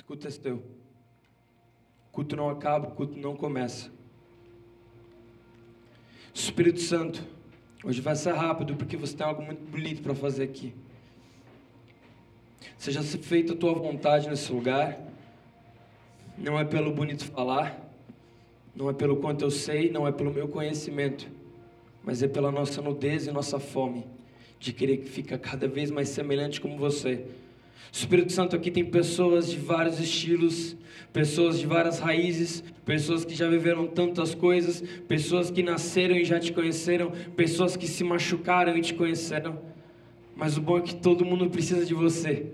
Esse culto é teu. O culto não acaba, o culto não começa. Espírito Santo, hoje vai ser rápido porque você tem algo muito bonito para fazer aqui. Seja feita a tua vontade nesse lugar. Não é pelo bonito falar, não é pelo quanto eu sei, não é pelo meu conhecimento, mas é pela nossa nudez e nossa fome de querer que fica cada vez mais semelhante como você. O Espírito Santo aqui tem pessoas de vários estilos, pessoas de várias raízes, pessoas que já viveram tantas coisas, pessoas que nasceram e já te conheceram, pessoas que se machucaram e te conheceram. Mas o bom é que todo mundo precisa de você.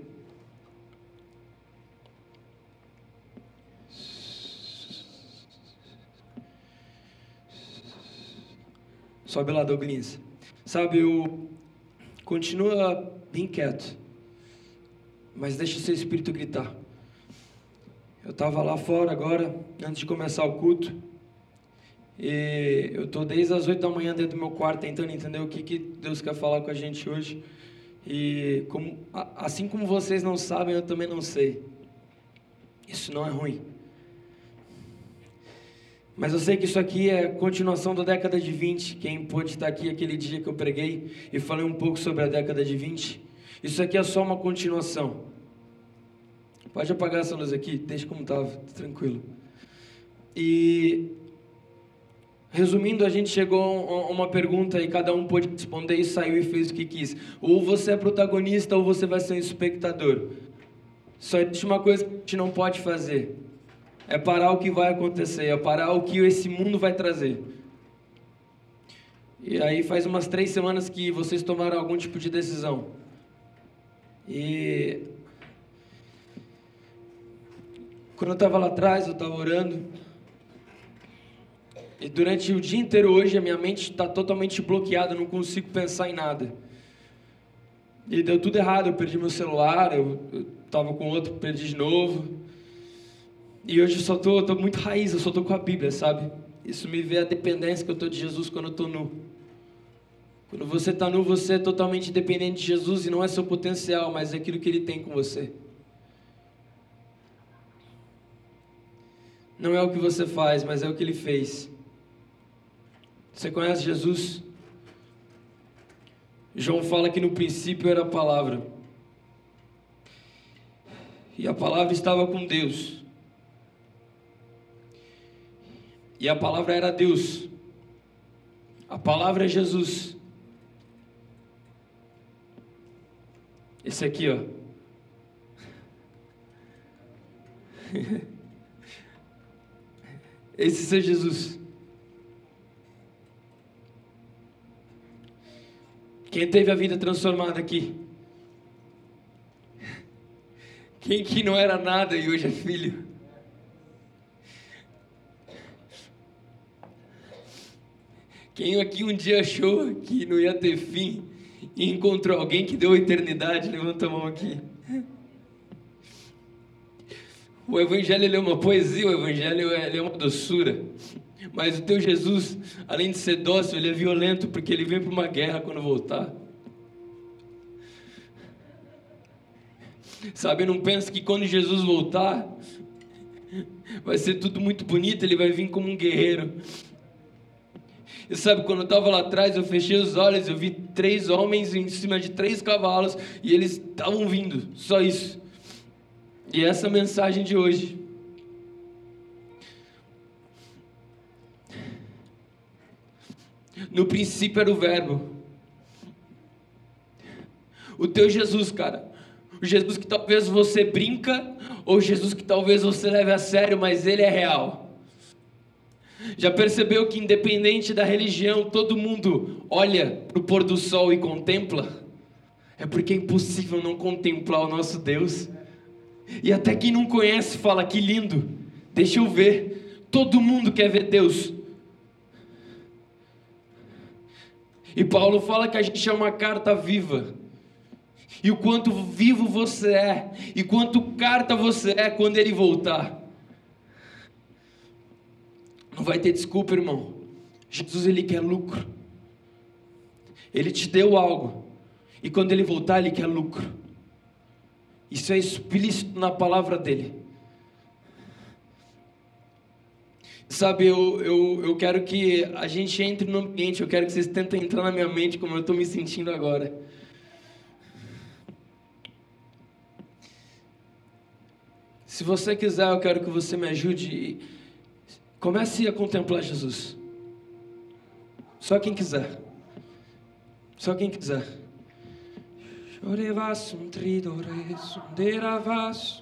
Sobe lá, Douglas. Sabe, o continua bem quieto, mas deixa o seu espírito gritar. Eu estava lá fora agora, antes de começar o culto, e eu estou desde as oito da manhã dentro do meu quarto tentando entender o que, que Deus quer falar com a gente hoje. E como, assim como vocês não sabem, eu também não sei. Isso não é ruim. Mas eu sei que isso aqui é continuação da década de 20. Quem pôde estar aqui aquele dia que eu preguei e falei um pouco sobre a década de 20. Isso aqui é só uma continuação. Pode apagar essa luz aqui, deixa como estava, tranquilo. E resumindo, a gente chegou a uma pergunta e cada um pôde responder e saiu e fez o que quis. Ou você é protagonista ou você vai ser um espectador. Só existe uma coisa que a gente não pode fazer é parar o que vai acontecer, é parar o que esse mundo vai trazer. E aí faz umas três semanas que vocês tomaram algum tipo de decisão. E quando eu estava lá atrás, eu estava orando. E durante o dia inteiro hoje a minha mente está totalmente bloqueada, não consigo pensar em nada. E deu tudo errado, eu perdi meu celular, eu estava com outro, perdi de novo. E hoje eu só tô, tô muito raiz, eu só tô com a Bíblia, sabe? Isso me vê a dependência que eu tô de Jesus quando eu tô nu. Quando você está nu, você é totalmente dependente de Jesus e não é seu potencial, mas é aquilo que Ele tem com você. Não é o que você faz, mas é o que Ele fez. Você conhece Jesus? João fala que no princípio era a palavra. E a palavra estava com Deus. E a palavra era Deus. A palavra é Jesus. Esse aqui, ó. Esse é Jesus. Quem teve a vida transformada aqui? Quem que não era nada e hoje é filho? Quem aqui um dia achou que não ia ter fim e encontrou alguém que deu eternidade, levanta a mão aqui. O Evangelho é uma poesia, o Evangelho é uma doçura. Mas o teu Jesus, além de ser dócil, ele é violento porque ele vem para uma guerra quando voltar. Sabe, não pensa que quando Jesus voltar, vai ser tudo muito bonito, ele vai vir como um guerreiro. E sabe, quando eu estava lá atrás, eu fechei os olhos, eu vi três homens em cima de três cavalos e eles estavam vindo, só isso. E essa mensagem de hoje. No princípio era o Verbo. O teu Jesus, cara. O Jesus que talvez você brinca, ou Jesus que talvez você leve a sério, mas ele é real. Já percebeu que, independente da religião, todo mundo olha para o pôr do sol e contempla? É porque é impossível não contemplar o nosso Deus. E até quem não conhece fala: que lindo, deixa eu ver. Todo mundo quer ver Deus. E Paulo fala que a gente é uma carta viva. E o quanto vivo você é, e quanto carta você é quando ele voltar. Não vai ter desculpa, irmão. Jesus ele quer lucro. Ele te deu algo. E quando ele voltar, ele quer lucro. Isso é explícito na palavra dele. Sabe, eu, eu, eu quero que a gente entre no ambiente, eu quero que vocês tentem entrar na minha mente como eu estou me sentindo agora. Se você quiser, eu quero que você me ajude comece a contemplar Jesus. Só quem quiser. Só quem quiser. Chorevas um tridores, um deravas.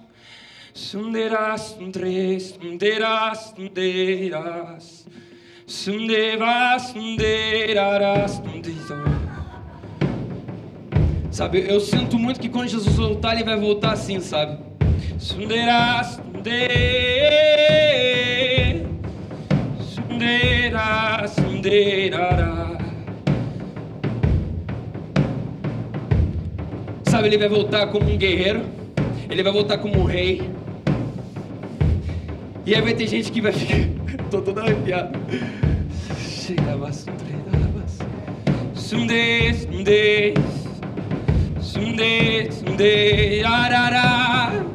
Sunderas, sunderas, sunderas, sunderas, sundevas, sunderaras, sunderas. Sabe, eu sinto muito que quando Jesus voltar, ele vai voltar assim, sabe? Sunderas, sunderas, sunderas, sunderas. Sabe, ele vai voltar como um guerreiro, ele vai voltar como um rei. E aí vai ter gente que vai ficar. Tô todo arrepiado. Sunde, sunde, sunde, sunde, arara.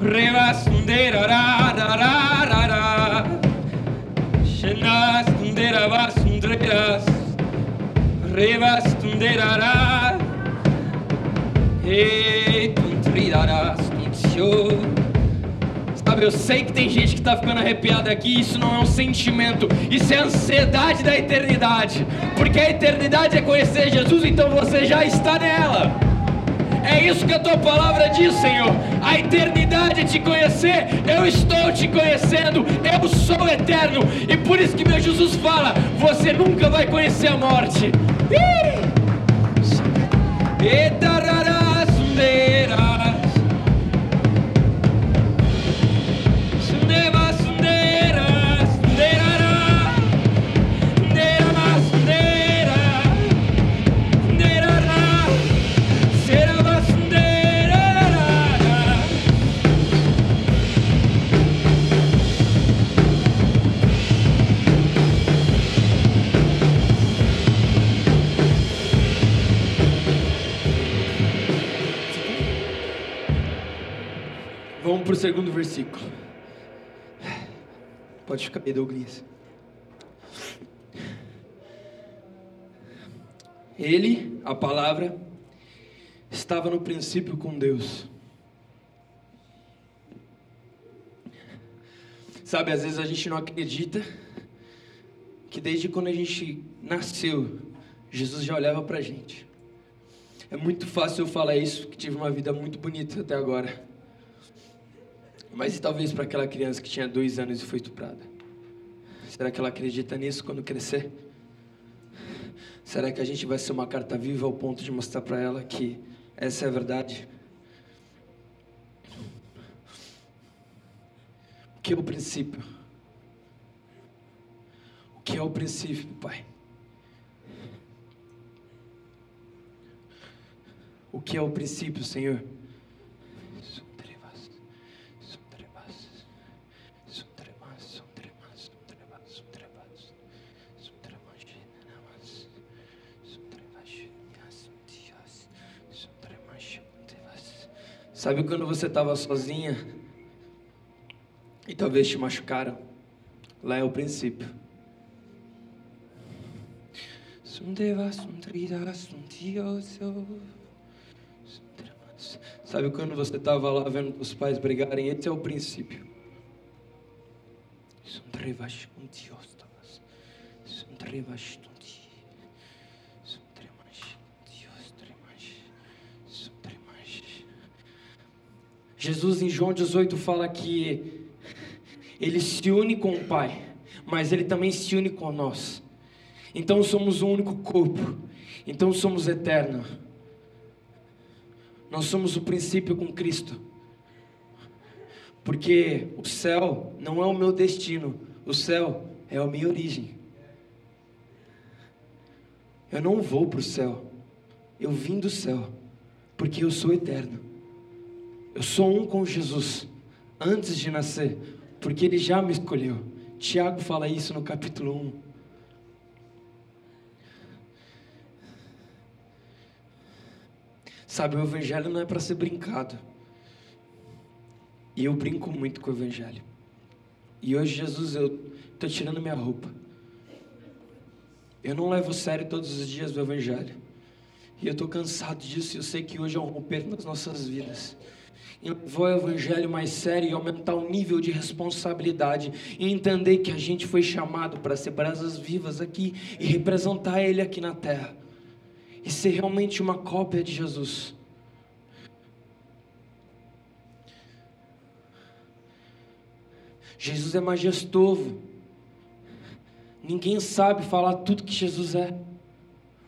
Reva sunde, arara, Shenas, sunde, rava, sundreras. Reva sunde, arara. Sabe, eu sei que tem gente que está ficando arrepiada aqui. Isso não é um sentimento, isso é ansiedade da eternidade. Porque a eternidade é conhecer Jesus, então você já está nela. É isso que a tua palavra diz, Senhor. A eternidade é te conhecer. Eu estou te conhecendo. Eu sou eterno. E por isso que meu Jesus fala: você nunca vai conhecer a morte. Etararás, para o segundo versículo. Pode ficar aí, Douglas. Ele, a palavra, estava no princípio com Deus. Sabe, às vezes a gente não acredita que desde quando a gente nasceu, Jesus já olhava para a gente. É muito fácil eu falar isso, que tive uma vida muito bonita até agora. Mas e talvez para aquela criança que tinha dois anos e foi estuprada? Será que ela acredita nisso quando crescer? Será que a gente vai ser uma carta viva ao ponto de mostrar para ela que essa é a verdade? O que é o princípio? O que é o princípio, Pai? O que é o princípio, Senhor? Sabe quando você estava sozinha e talvez te machucaram? Lá é o princípio. Sabe quando você estava lá vendo os pais brigarem? Esse é o princípio. Sundrevash Jesus em João 18 fala que ele se une com o Pai, mas ele também se une com nós. Então somos um único corpo. Então somos eternos. Nós somos o princípio com Cristo. Porque o céu não é o meu destino, o céu é a minha origem. Eu não vou para o céu, eu vim do céu, porque eu sou eterno. Eu sou um com Jesus antes de nascer, porque Ele já me escolheu. Tiago fala isso no capítulo 1. Sabe, o Evangelho não é para ser brincado. E eu brinco muito com o Evangelho. E hoje, Jesus, eu estou tirando minha roupa. Eu não levo sério todos os dias o Evangelho. E eu estou cansado disso. E eu sei que hoje é um romper nas nossas vidas. E levar o Evangelho mais sério e aumentar o nível de responsabilidade. E entender que a gente foi chamado para ser brasas vivas aqui e representar Ele aqui na terra. E ser realmente uma cópia de Jesus. Jesus é majestoso. Ninguém sabe falar tudo que Jesus é.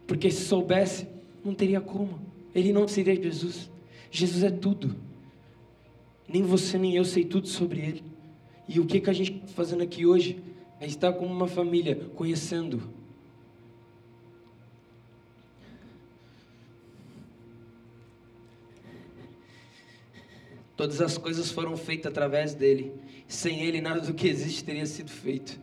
Porque se soubesse, não teria como. Ele não seria Jesus. Jesus é tudo. Nem você nem eu sei tudo sobre ele. E o que, que a gente está fazendo aqui hoje é estar como uma família, conhecendo. Todas as coisas foram feitas através dele. Sem ele, nada do que existe teria sido feito.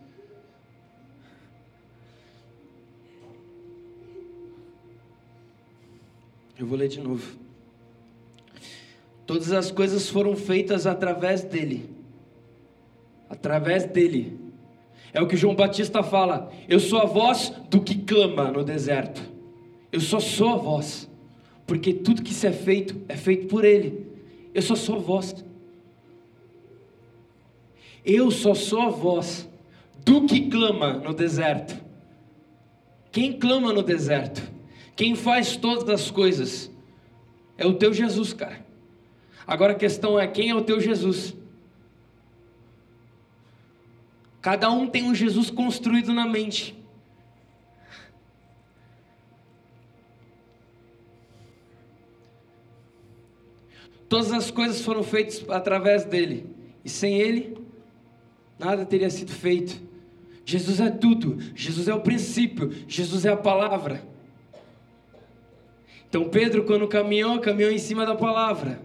Eu vou ler de novo. Todas as coisas foram feitas através dele. Através dele. É o que João Batista fala. Eu sou a voz do que clama no deserto. Eu só sou a voz. Porque tudo que se é feito é feito por ele. Eu só sou a voz. Eu só sou a voz do que clama no deserto. Quem clama no deserto? Quem faz todas as coisas é o teu Jesus, cara. Agora a questão é: quem é o teu Jesus? Cada um tem um Jesus construído na mente. Todas as coisas foram feitas através dele, e sem ele, nada teria sido feito. Jesus é tudo, Jesus é o princípio, Jesus é a palavra. Então Pedro, quando caminhou, caminhou em cima da palavra.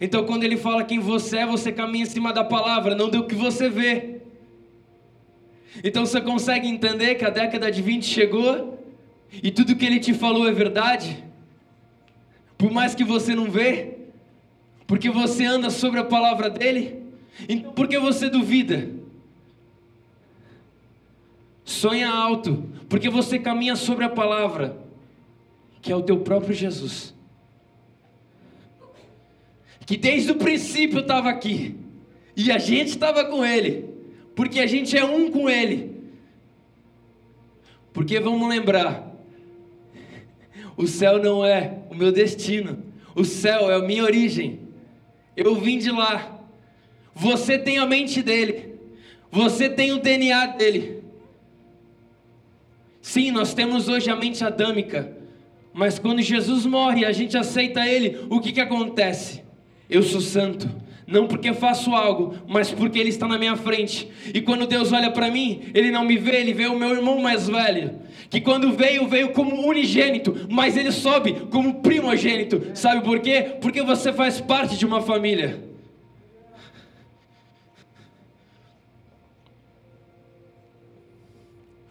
Então quando ele fala quem você é, você caminha em cima da palavra, não do que você vê. Então você consegue entender que a década de 20 chegou e tudo que ele te falou é verdade? Por mais que você não vê, porque você anda sobre a palavra dele, então por que você duvida? Sonha alto, porque você caminha sobre a palavra que é o teu próprio Jesus. Que desde o princípio estava aqui, e a gente estava com Ele, porque a gente é um com Ele. Porque vamos lembrar, o céu não é o meu destino, o céu é a minha origem. Eu vim de lá. Você tem a mente dele, você tem o DNA dele. Sim, nós temos hoje a mente adâmica, mas quando Jesus morre e a gente aceita Ele, o que, que acontece? Eu sou santo. Não porque faço algo, mas porque Ele está na minha frente. E quando Deus olha para mim, Ele não me vê, Ele vê o meu irmão mais velho. Que quando veio, veio como unigênito, mas Ele sobe como primogênito. Sabe por quê? Porque você faz parte de uma família.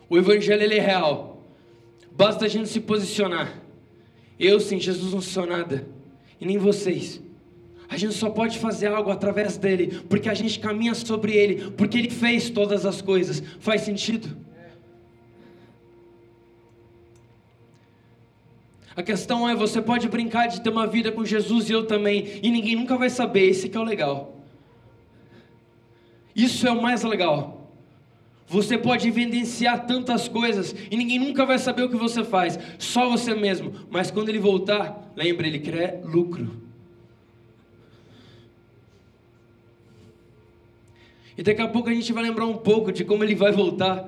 O Evangelho ele é real. Basta a gente se posicionar. Eu sem Jesus não sou nada, e nem vocês. A gente só pode fazer algo através dele, porque a gente caminha sobre ele, porque ele fez todas as coisas. Faz sentido? A questão é, você pode brincar de ter uma vida com Jesus e eu também, e ninguém nunca vai saber, esse que é o legal. Isso é o mais legal. Você pode evidenciar tantas coisas e ninguém nunca vai saber o que você faz, só você mesmo. Mas quando ele voltar, lembre, ele quer lucro. E daqui a pouco a gente vai lembrar um pouco de como ele vai voltar.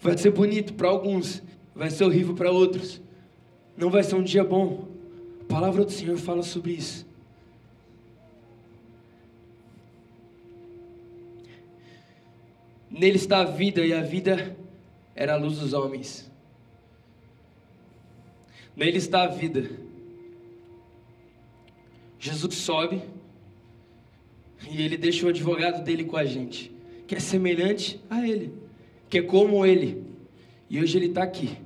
Vai ser bonito para alguns, vai ser horrível para outros. Não vai ser um dia bom. A palavra do Senhor fala sobre isso. Nele está a vida, e a vida era a luz dos homens. Nele está a vida. Jesus sobe e ele deixa o advogado dele com a gente, que é semelhante a ele, que é como ele. E hoje ele está aqui.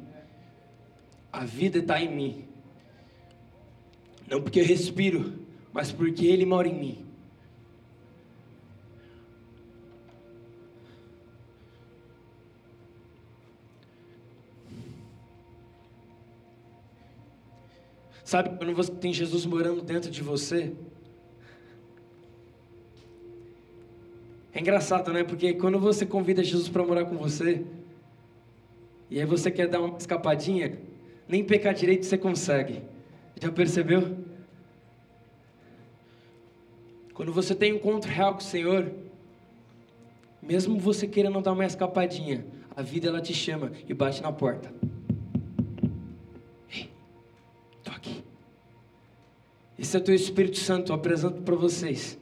A vida está em mim. Não porque eu respiro, mas porque ele mora em mim. Sabe, quando você tem Jesus morando dentro de você, É engraçado, né? Porque quando você convida Jesus para morar com você, e aí você quer dar uma escapadinha, nem pecar direito você consegue. Já percebeu? Quando você tem um encontro real com o Senhor, mesmo você querendo dar uma escapadinha, a vida ela te chama e bate na porta. Ei, tô aqui. Esse é o teu Espírito Santo, eu apresento para vocês.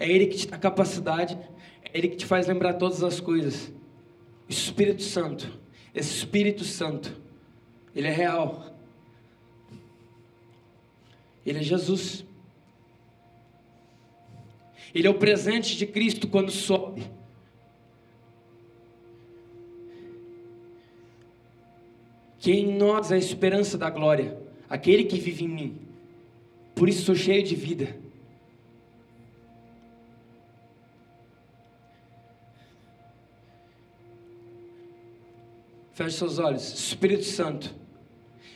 É Ele que te dá capacidade, é Ele que te faz lembrar todas as coisas. Espírito Santo, Espírito Santo, Ele é real. Ele é Jesus. Ele é o presente de Cristo quando sobe. Que em nós é a esperança da glória, aquele que vive em mim. Por isso sou cheio de vida. Feche seus olhos. Espírito Santo.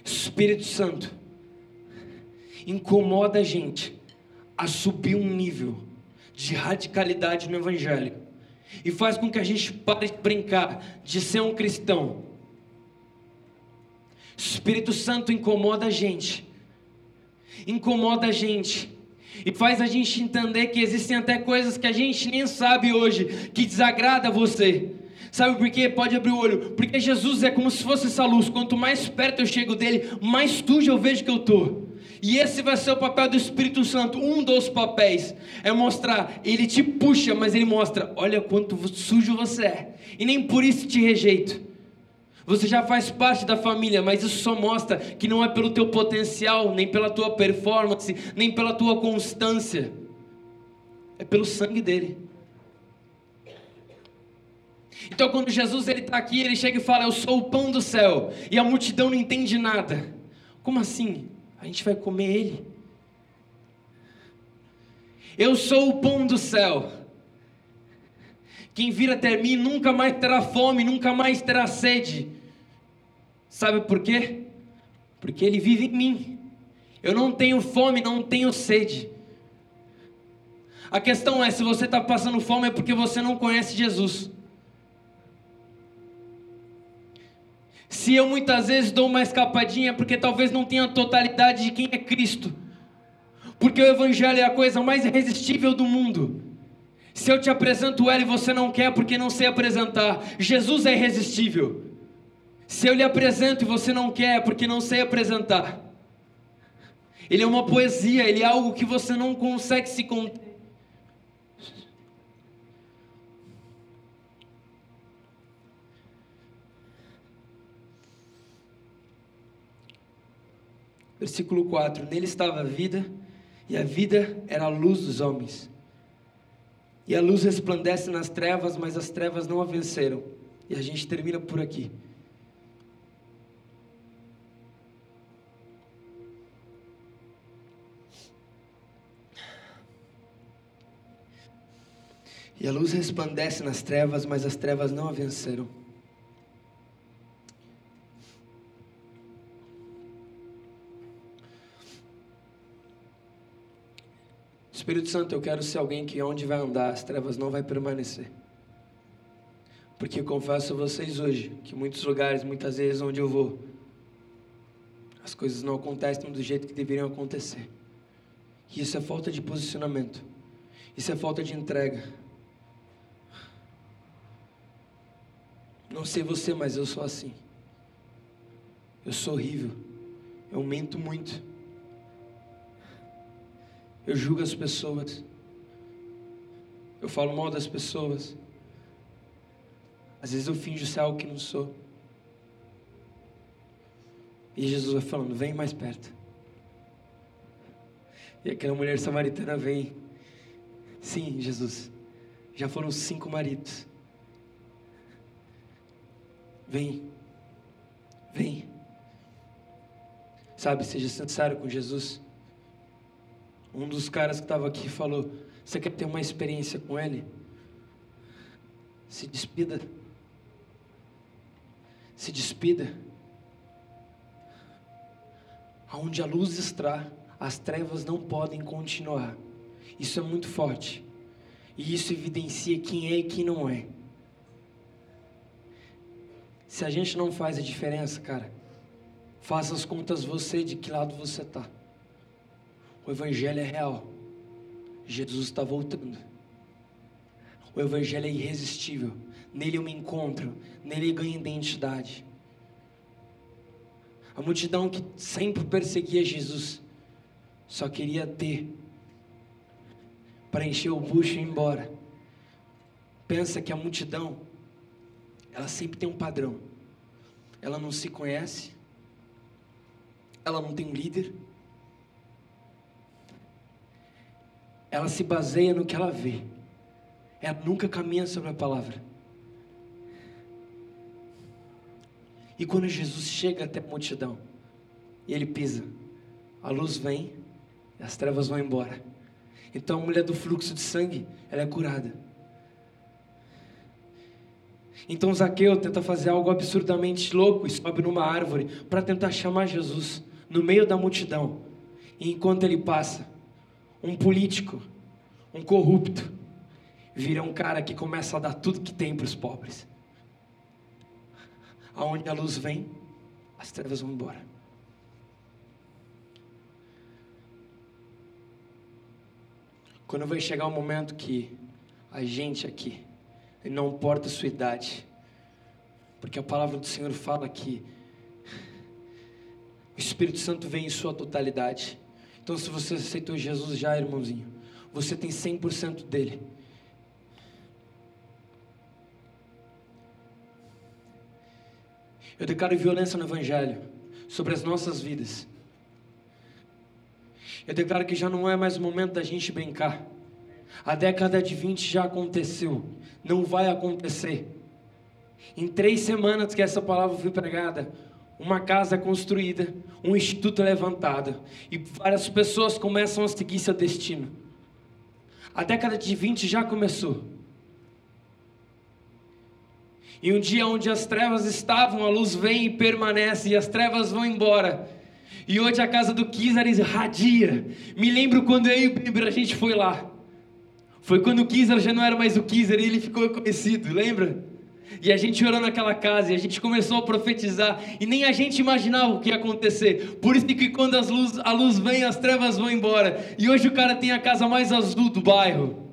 Espírito Santo. Incomoda a gente a subir um nível de radicalidade no Evangelho. E faz com que a gente pare de brincar de ser um cristão. Espírito Santo incomoda a gente. Incomoda a gente. E faz a gente entender que existem até coisas que a gente nem sabe hoje que desagrada você. Sabe por quê? Pode abrir o olho. Porque Jesus é como se fosse essa luz. Quanto mais perto eu chego dele, mais sujo eu vejo que eu estou. E esse vai ser o papel do Espírito Santo. Um dos papéis é mostrar. Ele te puxa, mas ele mostra: olha quanto sujo você é. E nem por isso te rejeito. Você já faz parte da família, mas isso só mostra que não é pelo teu potencial, nem pela tua performance, nem pela tua constância. É pelo sangue dele. Então, quando Jesus ele está aqui, ele chega e fala: Eu sou o pão do céu, e a multidão não entende nada. Como assim? A gente vai comer ele? Eu sou o pão do céu. Quem vir até mim nunca mais terá fome, nunca mais terá sede. Sabe por quê? Porque ele vive em mim. Eu não tenho fome, não tenho sede. A questão é: se você está passando fome, é porque você não conhece Jesus. Se eu muitas vezes dou uma escapadinha, porque talvez não tenha a totalidade de quem é Cristo. Porque o Evangelho é a coisa mais irresistível do mundo. Se eu te apresento ela e você não quer porque não sei apresentar, Jesus é irresistível. Se eu lhe apresento e você não quer porque não sei apresentar, ele é uma poesia, ele é algo que você não consegue se conter. Versículo 4: Nele estava a vida, e a vida era a luz dos homens. E a luz resplandece nas trevas, mas as trevas não a venceram. E a gente termina por aqui. E a luz resplandece nas trevas, mas as trevas não a venceram. Espírito Santo, eu quero ser alguém que onde vai andar, as trevas não vai permanecer. Porque confesso a vocês hoje que muitos lugares, muitas vezes onde eu vou, as coisas não acontecem do jeito que deveriam acontecer. E isso é falta de posicionamento. Isso é falta de entrega. Não sei você, mas eu sou assim. Eu sou horrível. Eu mento muito. Eu julgo as pessoas. Eu falo mal das pessoas. Às vezes eu finjo ser algo que não sou. E Jesus vai falando: vem mais perto. E aquela mulher samaritana vem. Sim, Jesus. Já foram cinco maridos. Vem. Vem. Sabe, seja sincero com Jesus. Um dos caras que estava aqui falou: Você quer ter uma experiência com ele? Se despida. Se despida. Aonde a luz está, as trevas não podem continuar. Isso é muito forte. E isso evidencia quem é e quem não é. Se a gente não faz a diferença, cara, faça as contas você de que lado você está. O Evangelho é real. Jesus está voltando. O Evangelho é irresistível. Nele eu me encontro, nele eu ganho identidade. A multidão que sempre perseguia Jesus só queria ter para encher o bucho e ir embora. Pensa que a multidão, ela sempre tem um padrão. Ela não se conhece, ela não tem um líder, ela se baseia no que ela vê, ela nunca caminha sobre a palavra. E quando Jesus chega até a multidão, e ele pisa, a luz vem, e as trevas vão embora. Então a mulher do fluxo de sangue, ela é curada. Então Zaqueu tenta fazer algo absurdamente louco e sobe numa árvore para tentar chamar Jesus no meio da multidão. E enquanto ele passa, um político, um corrupto, vira um cara que começa a dar tudo que tem para os pobres aonde a luz vem, as trevas vão embora. Quando vai chegar o momento que a gente aqui, não importa a sua idade, porque a palavra do Senhor fala que o Espírito Santo vem em sua totalidade. Então, se você aceitou Jesus já, irmãozinho, você tem 100% dele. Eu declaro violência no Evangelho sobre as nossas vidas. Eu declaro que já não é mais o momento da gente brincar. A década de 20 já aconteceu, não vai acontecer. Em três semanas que essa palavra foi pregada, uma casa construída, um instituto levantado e várias pessoas começam a seguir seu destino. A década de 20 já começou. E um dia onde as trevas estavam, a luz vem e permanece, e as trevas vão embora. E hoje a casa do Kizar radia. Me lembro quando eu e o Bíblia a gente foi lá. Foi quando o Kizar já não era mais o Kizar e ele ficou conhecido, lembra? E a gente orou naquela casa e a gente começou a profetizar e nem a gente imaginava o que ia acontecer. Por isso que quando as luz, a luz vem, as trevas vão embora. E hoje o cara tem a casa mais azul do bairro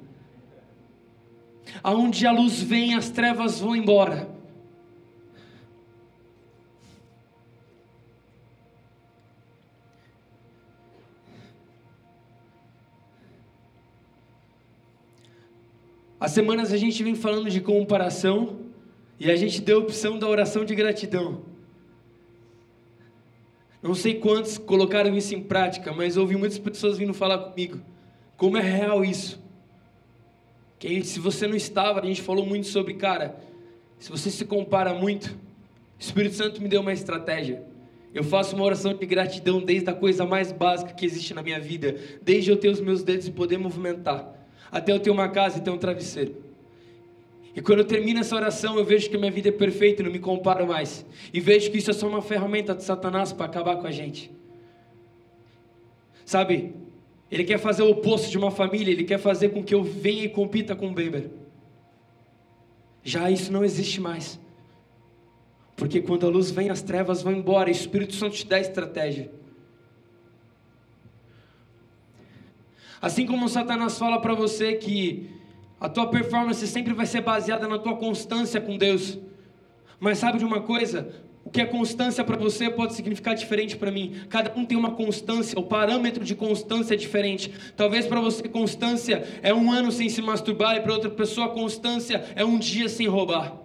aonde a luz vem, as trevas vão embora. Há semanas a gente vem falando de comparação e a gente deu a opção da oração de gratidão. Não sei quantos colocaram isso em prática, mas ouvi muitas pessoas vindo falar comigo. Como é real isso? Que se você não estava, a gente falou muito sobre, cara, se você se compara muito, o Espírito Santo me deu uma estratégia. Eu faço uma oração de gratidão desde a coisa mais básica que existe na minha vida, desde eu ter os meus dedos e poder movimentar, até eu ter uma casa e ter um travesseiro. E quando eu termino essa oração, eu vejo que minha vida é perfeita, não me comparo mais. E vejo que isso é só uma ferramenta de Satanás para acabar com a gente. Sabe, ele quer fazer o oposto de uma família, ele quer fazer com que eu venha e compita com o Weber. Já isso não existe mais. Porque quando a luz vem, as trevas vão embora, e o Espírito Santo te dá estratégia. Assim como Satanás fala para você que a tua performance sempre vai ser baseada na tua constância com Deus. Mas sabe de uma coisa? O que é constância para você pode significar diferente para mim. Cada um tem uma constância, o parâmetro de constância é diferente. Talvez para você constância é um ano sem se masturbar e para outra pessoa constância é um dia sem roubar.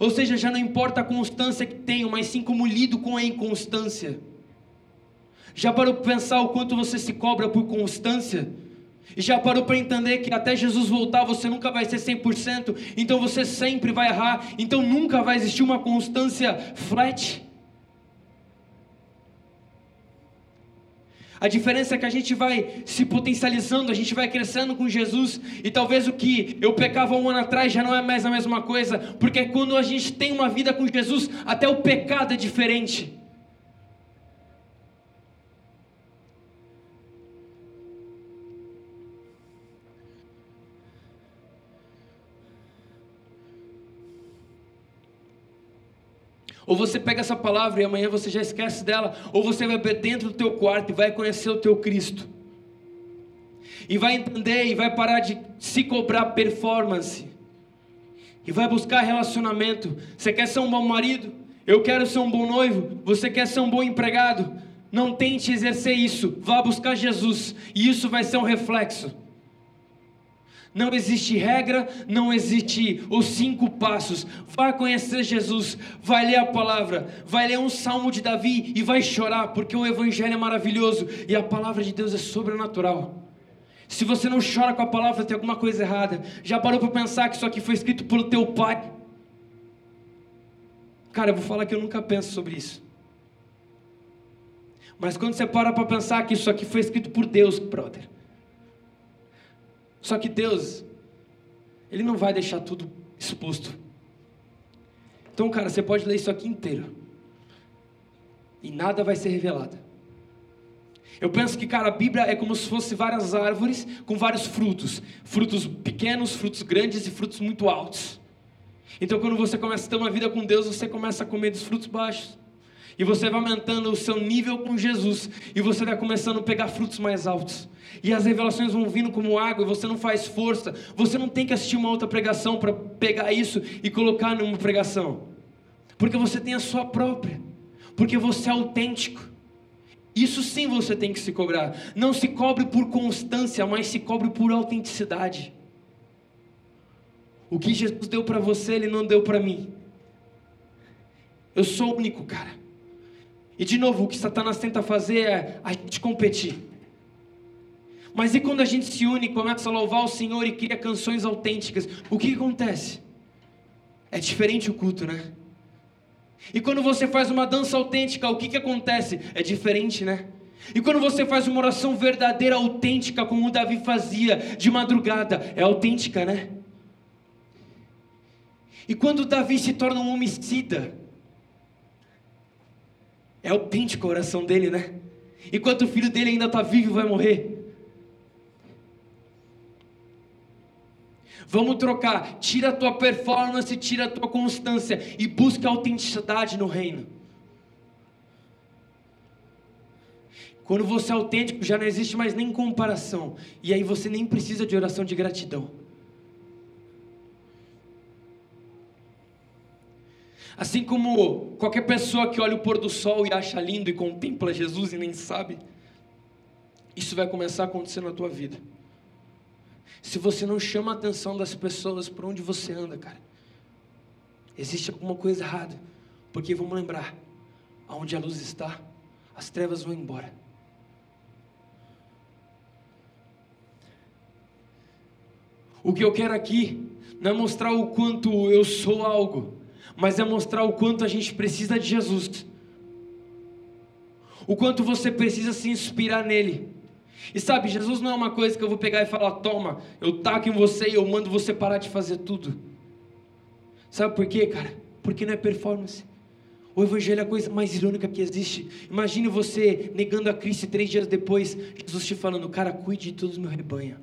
Ou seja, já não importa a constância que tenho, mas sim como lido com a inconstância. Já parou para pensar o quanto você se cobra por constância? E já parou para entender que até Jesus voltar você nunca vai ser 100%, então você sempre vai errar, então nunca vai existir uma constância flat. A diferença é que a gente vai se potencializando, a gente vai crescendo com Jesus, e talvez o que eu pecava um ano atrás já não é mais a mesma coisa, porque quando a gente tem uma vida com Jesus, até o pecado é diferente. Ou você pega essa palavra e amanhã você já esquece dela, ou você vai dentro do teu quarto e vai conhecer o teu Cristo. E vai entender e vai parar de se cobrar performance. E vai buscar relacionamento. Você quer ser um bom marido? Eu quero ser um bom noivo. Você quer ser um bom empregado? Não tente exercer isso. Vá buscar Jesus. E isso vai ser um reflexo. Não existe regra, não existe os cinco passos. Vai conhecer Jesus, vai ler a palavra, vai ler um salmo de Davi e vai chorar, porque o Evangelho é maravilhoso e a palavra de Deus é sobrenatural. Se você não chora com a palavra, tem alguma coisa errada. Já parou para pensar que isso aqui foi escrito pelo teu pai? Cara, eu vou falar que eu nunca penso sobre isso. Mas quando você para para pensar que isso aqui foi escrito por Deus, brother só que Deus, Ele não vai deixar tudo exposto. Então, cara, você pode ler isso aqui inteiro. E nada vai ser revelado. Eu penso que, cara, a Bíblia é como se fosse várias árvores com vários frutos. Frutos pequenos, frutos grandes e frutos muito altos. Então, quando você começa a ter uma vida com Deus, você começa a comer dos frutos baixos. E você vai aumentando o seu nível com Jesus. E você vai começando a pegar frutos mais altos. E as revelações vão vindo como água e você não faz força. Você não tem que assistir uma outra pregação para pegar isso e colocar numa pregação. Porque você tem a sua própria. Porque você é autêntico. Isso sim você tem que se cobrar. Não se cobre por constância, mas se cobre por autenticidade. O que Jesus deu para você, Ele não deu para mim. Eu sou único, cara. E de novo, o que Satanás tenta fazer é a gente competir. Mas e quando a gente se une, começa a louvar o Senhor e cria canções autênticas, o que acontece? É diferente o culto, né? E quando você faz uma dança autêntica, o que, que acontece? É diferente, né? E quando você faz uma oração verdadeira, autêntica, como o Davi fazia de madrugada, é autêntica, né? E quando Davi se torna um homicida, é autêntico a oração dele, né? Enquanto o filho dele ainda está vivo, vai morrer. Vamos trocar. Tira a tua performance, tira a tua constância e busca autenticidade no reino. Quando você é autêntico, já não existe mais nem comparação. E aí você nem precisa de oração de gratidão. Assim como qualquer pessoa que olha o pôr do sol e acha lindo e contempla Jesus e nem sabe, isso vai começar a acontecer na tua vida. Se você não chama a atenção das pessoas por onde você anda, cara, existe alguma coisa errada. Porque vamos lembrar, aonde a luz está, as trevas vão embora. O que eu quero aqui não é mostrar o quanto eu sou algo, mas é mostrar o quanto a gente precisa de Jesus. O quanto você precisa se inspirar nele. E sabe, Jesus não é uma coisa que eu vou pegar e falar: toma, eu taco em você e eu mando você parar de fazer tudo. Sabe por quê, cara? Porque não é performance. O Evangelho é a coisa mais irônica que existe. Imagine você negando a Cristo três dias depois, Jesus te falando: cara, cuide de todos os meus rebanho.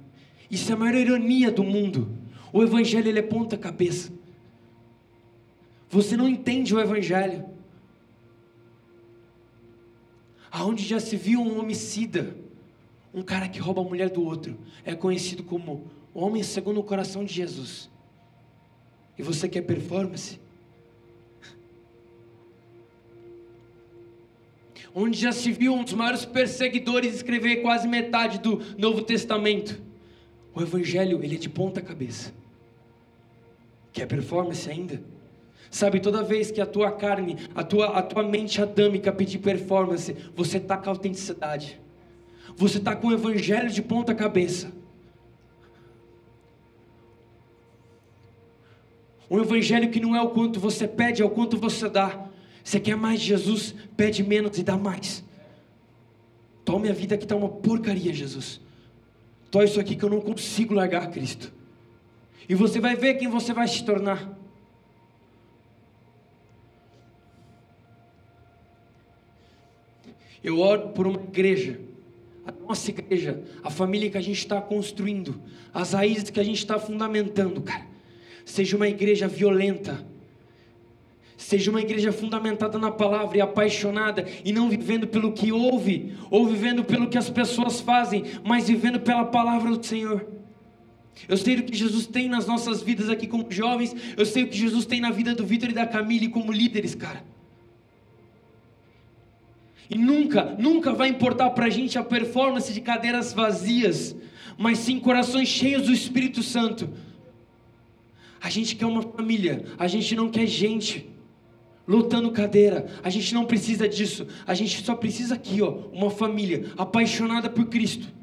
Isso é a maior ironia do mundo. O Evangelho ele é ponta cabeça. Você não entende o Evangelho. Aonde já se viu um homicida, um cara que rouba a mulher do outro, é conhecido como homem segundo o coração de Jesus. E você quer performance? Onde já se viu um dos maiores perseguidores escrever quase metade do Novo Testamento. O Evangelho, ele é de ponta cabeça. Quer performance ainda? Sabe, toda vez que a tua carne, a tua, a tua mente adâmica pedir performance, você está com autenticidade. Você está com o evangelho de ponta cabeça. Um evangelho que não é o quanto você pede, é o quanto você dá. Você quer mais de Jesus? Pede menos e dá mais. Tome a vida que está uma porcaria, Jesus. Toma isso aqui que eu não consigo largar Cristo. E você vai ver quem você vai se tornar. Eu oro por uma igreja, a nossa igreja, a família que a gente está construindo, as raízes que a gente está fundamentando, cara. Seja uma igreja violenta, Seja uma igreja fundamentada na palavra e apaixonada, e não vivendo pelo que ouve, ou vivendo pelo que as pessoas fazem, mas vivendo pela palavra do Senhor. Eu sei o que Jesus tem nas nossas vidas aqui como jovens, eu sei o que Jesus tem na vida do Vitor e da Camille como líderes, cara. E nunca, nunca vai importar para a gente a performance de cadeiras vazias, mas sim corações cheios do Espírito Santo. A gente quer uma família, a gente não quer gente lutando cadeira. A gente não precisa disso. A gente só precisa aqui, ó, uma família apaixonada por Cristo.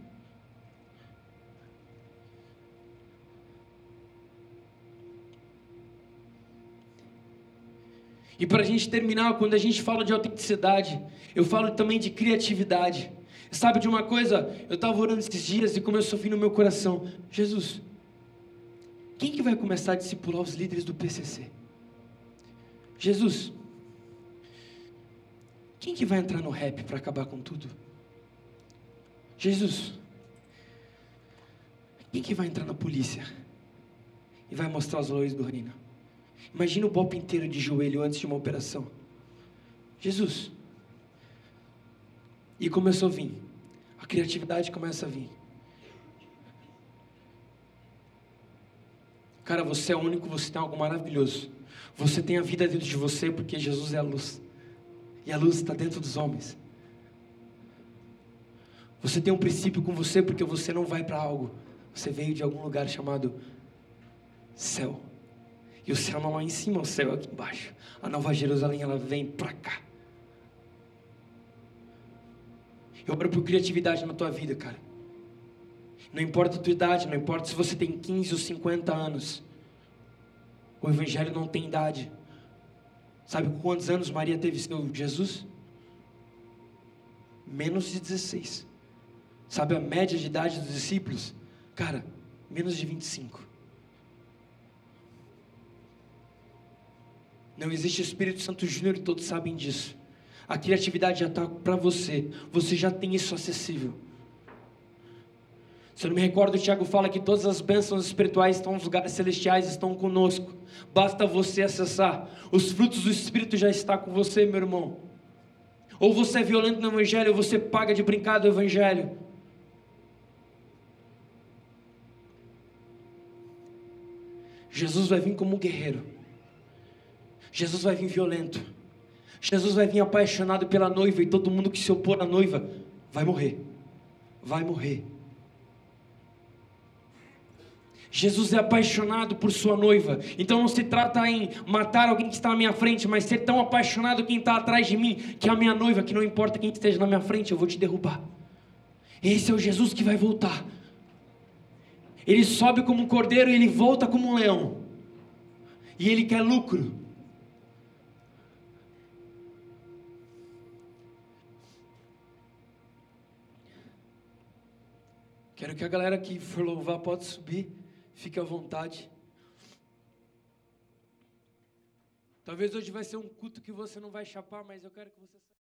E para a gente terminar, quando a gente fala de autenticidade, eu falo também de criatividade. Sabe de uma coisa? Eu estava orando esses dias e começou a vir no meu coração: Jesus, quem que vai começar a discipular os líderes do PCC? Jesus, quem que vai entrar no rap para acabar com tudo? Jesus, quem que vai entrar na polícia e vai mostrar os lois do reino? Imagina o Bob inteiro de joelho antes de uma operação. Jesus. E começou a vir. A criatividade começa a vir. Cara, você é único, você tem algo maravilhoso. Você tem a vida dentro de você porque Jesus é a luz. E a luz está dentro dos homens. Você tem um princípio com você porque você não vai para algo. Você veio de algum lugar chamado céu. E o céu não é lá em cima, o céu é aqui embaixo. A Nova Jerusalém, ela vem para cá. Eu oro por criatividade na tua vida, cara. Não importa a tua idade, não importa se você tem 15 ou 50 anos. O Evangelho não tem idade. Sabe quantos anos Maria teve seu Jesus? Menos de 16. Sabe a média de idade dos discípulos? Cara, menos de 25. Não existe Espírito Santo Júnior e todos sabem disso. A criatividade já está para você. Você já tem isso acessível. Se eu não me recordo, o Tiago fala que todas as bênçãos espirituais estão nos lugares celestiais, estão conosco. Basta você acessar. Os frutos do Espírito já estão com você, meu irmão. Ou você é violento no Evangelho, ou você paga de brincar do Evangelho. Jesus vai vir como um guerreiro. Jesus vai vir violento. Jesus vai vir apaixonado pela noiva e todo mundo que se opor à noiva vai morrer. Vai morrer. Jesus é apaixonado por sua noiva. Então não se trata em matar alguém que está à minha frente, mas ser tão apaixonado quem está atrás de mim, que é a minha noiva, que não importa quem esteja na minha frente, eu vou te derrubar. Esse é o Jesus que vai voltar. Ele sobe como um cordeiro e ele volta como um leão. E ele quer lucro. Quero que a galera que for louvar pode subir. Fique à vontade. Talvez hoje vai ser um culto que você não vai chapar, mas eu quero que você